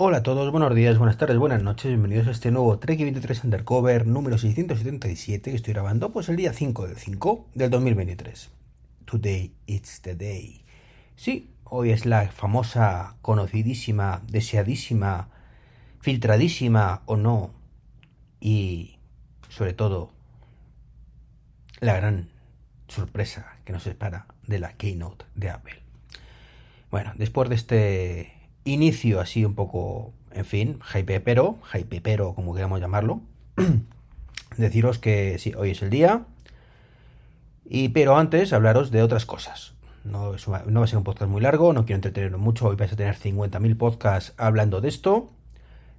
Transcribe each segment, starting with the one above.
Hola a todos, buenos días, buenas tardes, buenas noches, bienvenidos a este nuevo Trek 23 Undercover número 677 que estoy grabando pues el día 5 del 5 del 2023. Today it's the day. Sí, hoy es la famosa, conocidísima, deseadísima, filtradísima o no y sobre todo la gran sorpresa que nos espera de la keynote de Apple. Bueno, después de este inicio así un poco, en fin, hype pero, hype pero como queramos llamarlo, deciros que sí, hoy es el día, y pero antes hablaros de otras cosas. No, no va a ser un podcast muy largo, no quiero entreteneros mucho, hoy vais a tener 50.000 podcasts hablando de esto,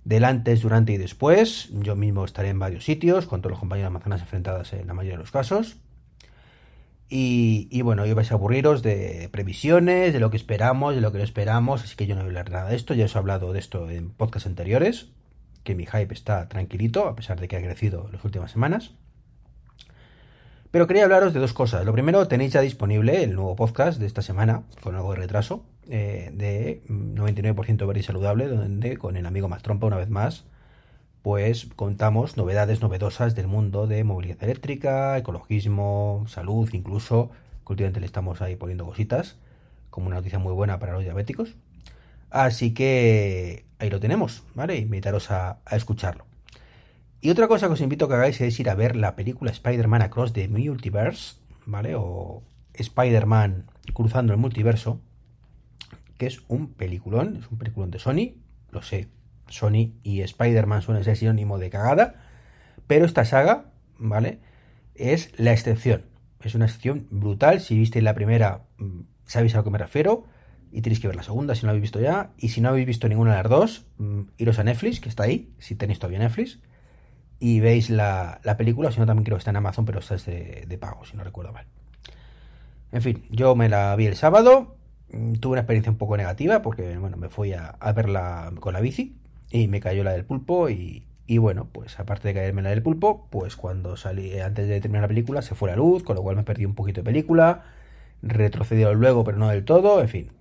del antes, durante y después. Yo mismo estaré en varios sitios, con todos los compañeros de manzanas enfrentadas en la mayoría de los casos. Y, bueno, hoy vais a aburriros de previsiones, de lo que esperamos, de lo que no esperamos, así que yo no voy a hablar nada de esto, ya os he hablado de esto en podcasts anteriores, que mi hype está tranquilito, a pesar de que ha crecido en las últimas semanas. Pero quería hablaros de dos cosas. Lo primero, tenéis ya disponible el nuevo podcast de esta semana, con algo de retraso, eh, de 99% verde y saludable, donde con el amigo más trompa una vez más, pues contamos novedades novedosas del mundo de movilidad eléctrica, ecologismo, salud, incluso, que últimamente le estamos ahí poniendo cositas, como una noticia muy buena para los diabéticos. Así que ahí lo tenemos, ¿vale? Invitaros a, a escucharlo. Y otra cosa que os invito a que hagáis es ir a ver la película Spider-Man Across the Multiverse, ¿vale? O Spider-Man cruzando el multiverso, que es un peliculón, es un peliculón de Sony, lo sé, Sony y Spider-Man suelen ser sinónimo de cagada, pero esta saga, ¿vale? Es la excepción. Es una excepción brutal. Si visteis la primera, mm, sabéis a lo que me refiero. Y tenéis que ver la segunda si no la habéis visto ya. Y si no habéis visto ninguna de las dos, mm, iros a Netflix, que está ahí, si tenéis todavía Netflix. Y veis la, película, si no también creo que está en Amazon, pero esta es de, de pago, si no recuerdo mal. En fin, yo me la vi el sábado. Mm, tuve una experiencia un poco negativa porque, bueno, me fui a, a verla con la bici y me cayó la del pulpo y, bueno, pues aparte de caerme la del pulpo, pues cuando salí, antes de terminar la película, se fue la luz, con lo cual me perdí un poquito de película, retrocedió luego, pero no del todo, en fin.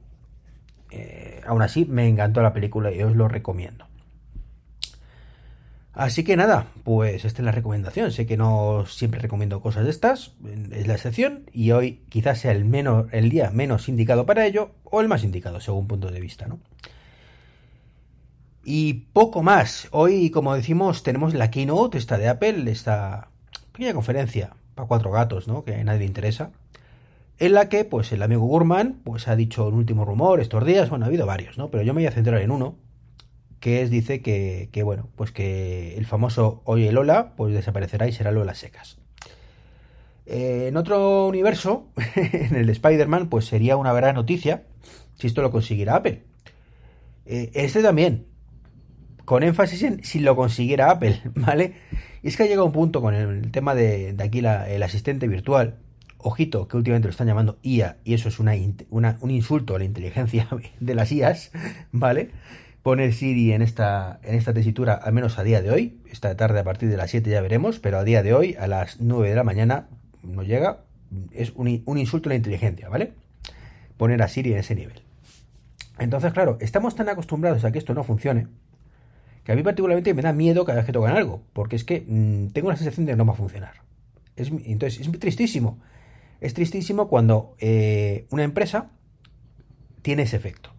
Eh, aún así, me encantó la película y os lo recomiendo. Así que nada, pues esta es la recomendación. Sé que no siempre recomiendo cosas de estas, es la excepción, y hoy quizás sea el, menos, el día menos indicado para ello, o el más indicado, según punto de vista, ¿no? Y poco más. Hoy, como decimos, tenemos la keynote, esta de Apple, esta pequeña conferencia para cuatro gatos, ¿no? Que a nadie le interesa. En la que, pues, el amigo Gurman, pues, ha dicho un último rumor estos días. Bueno, ha habido varios, ¿no? Pero yo me voy a centrar en uno. Que es, dice que, que bueno, pues que el famoso Oye Lola, pues desaparecerá y será Lola secas. Eh, en otro universo, en el de Spider-Man, pues sería una gran noticia si esto lo consiguiera Apple. Eh, este también, con énfasis en si lo consiguiera Apple, ¿vale? Y es que ha llegado un punto con el tema de, aquí el asistente virtual, ojito, que últimamente lo están llamando IA, y eso es una, un insulto a la inteligencia de las IAs, ¿vale? Poner Siri en esta, en esta tesitura, al menos a día de hoy, esta tarde a partir de las 7 ya veremos, pero a día de hoy, a las 9 de la mañana, no llega, es un, un insulto a la inteligencia, ¿vale? Poner a Siri en ese nivel. Entonces, claro, estamos tan acostumbrados a que esto no funcione, que a mí particularmente me da miedo cada vez que tocan algo, porque es que mm, tengo la sensación de que no va a funcionar. Es, entonces, es tristísimo. Es tristísimo cuando eh, una empresa tiene ese efecto.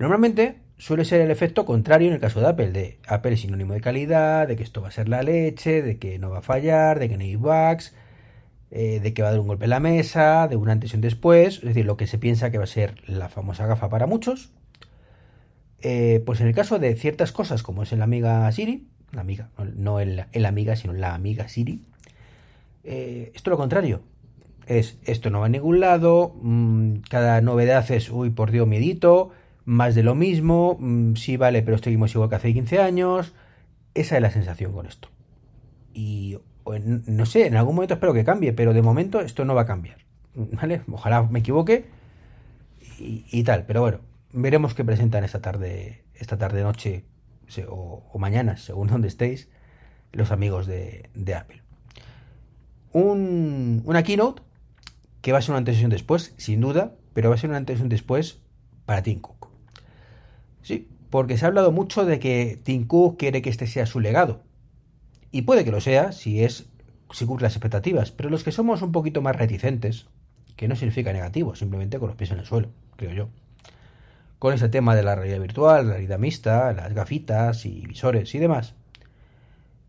Normalmente suele ser el efecto contrario en el caso de Apple, de Apple es sinónimo de calidad, de que esto va a ser la leche, de que no va a fallar, de que no hay bugs, eh, de que va a dar un golpe en la mesa, de un antes y un después, es decir, lo que se piensa que va a ser la famosa gafa para muchos, eh, pues en el caso de ciertas cosas, como es el amiga Siri, la amiga, no el, amiga, sino la amiga Siri, eh, esto lo contrario. Es, esto no va a ningún lado, mm, cada novedad es, uy, por Dios, miedito, más de lo mismo, mm, sí vale, pero seguimos igual que hace 15 años. Esa es la sensación con esto. Y no sé, en algún momento espero que cambie, pero de momento esto no va a cambiar. ¿Vale? Ojalá me equivoque y, tal, pero bueno, veremos qué presentan esta tarde, esta tarde noche o, mañana, según donde estéis, los amigos de, Apple. Un, una keynote que va a ser una antes y un después, sin duda, pero va a ser una antes y un después para Tim Cook. Sí, porque se ha hablado mucho de que Tim Cook quiere que este sea su legado. Y puede que lo sea si es si cumple las expectativas, pero los que somos un poquito más reticentes, que no significa negativo, simplemente con los pies en el suelo, creo yo. Con ese tema de la realidad virtual, la realidad mixta, las gafitas y visores y demás,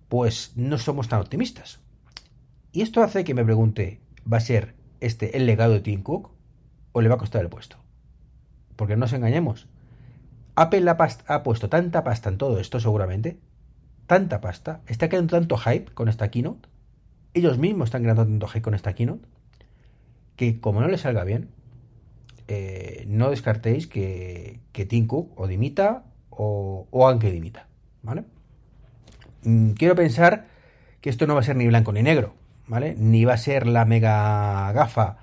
pues no somos tan optimistas. Y esto hace que me pregunte, ¿va a ser este el legado de Tim Cook o le va a costar el puesto? Porque no nos engañemos. Apple ha, puesto tanta pasta en todo esto, seguramente. Tanta pasta. Está creando tanto hype con esta keynote. Ellos mismos están creando tanto hype con esta keynote. Que como no le salga bien, eh, no descartéis que, que Tim Cook o dimita o, aunque dimita. Mm, quiero pensar que esto no va a ser ni blanco ni negro. ¿Vale? Ni va a ser la mega gafa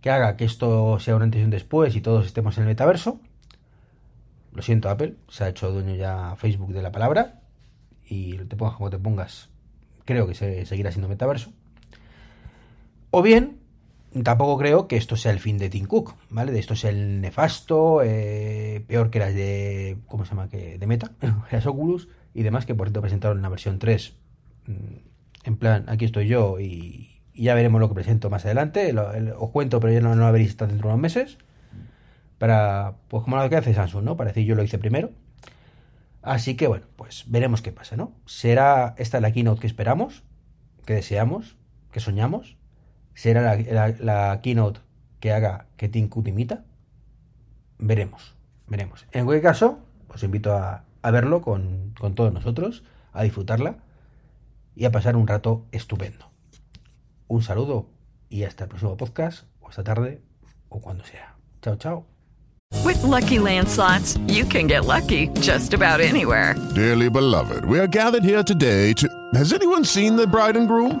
que haga que esto sea un antes y un después y todos estemos en el metaverso. Lo siento, Apple, se ha hecho dueño ya Facebook de la palabra y te pongas como te pongas, creo que se seguirá siendo metaverso. O bien, tampoco creo que esto sea el fin de Tim Cook, ¿vale? De esto sea el nefasto, eh, peor que las de, ¿cómo se llama? Que de Meta, las Oculus y demás, que por cierto presentaron la versión 3. Mm, en plan, aquí estoy yo y, ya veremos lo que presento más adelante. os cuento, pero ya no, lo veréis hasta dentro de unos meses. Para, pues como lo que hace Samsung, ¿no? Para decir yo lo hice primero. Así que bueno, pues veremos qué pasa, ¿no? ¿Será esta la keynote que esperamos? ¿Que deseamos? ¿Que soñamos? ¿Será la, keynote que haga que Tim Cook imita? Veremos, veremos. En cualquier caso, os invito a, a verlo con, con todos nosotros, a disfrutarla y a pasar un rato estupendo. Un saludo y hasta el próximo podcast, o esta tarde, o cuando sea. Chao, chao. With lucky landslots, you can get lucky just about anywhere. Dearly beloved, we are gathered here today to. Has anyone seen the bride and groom?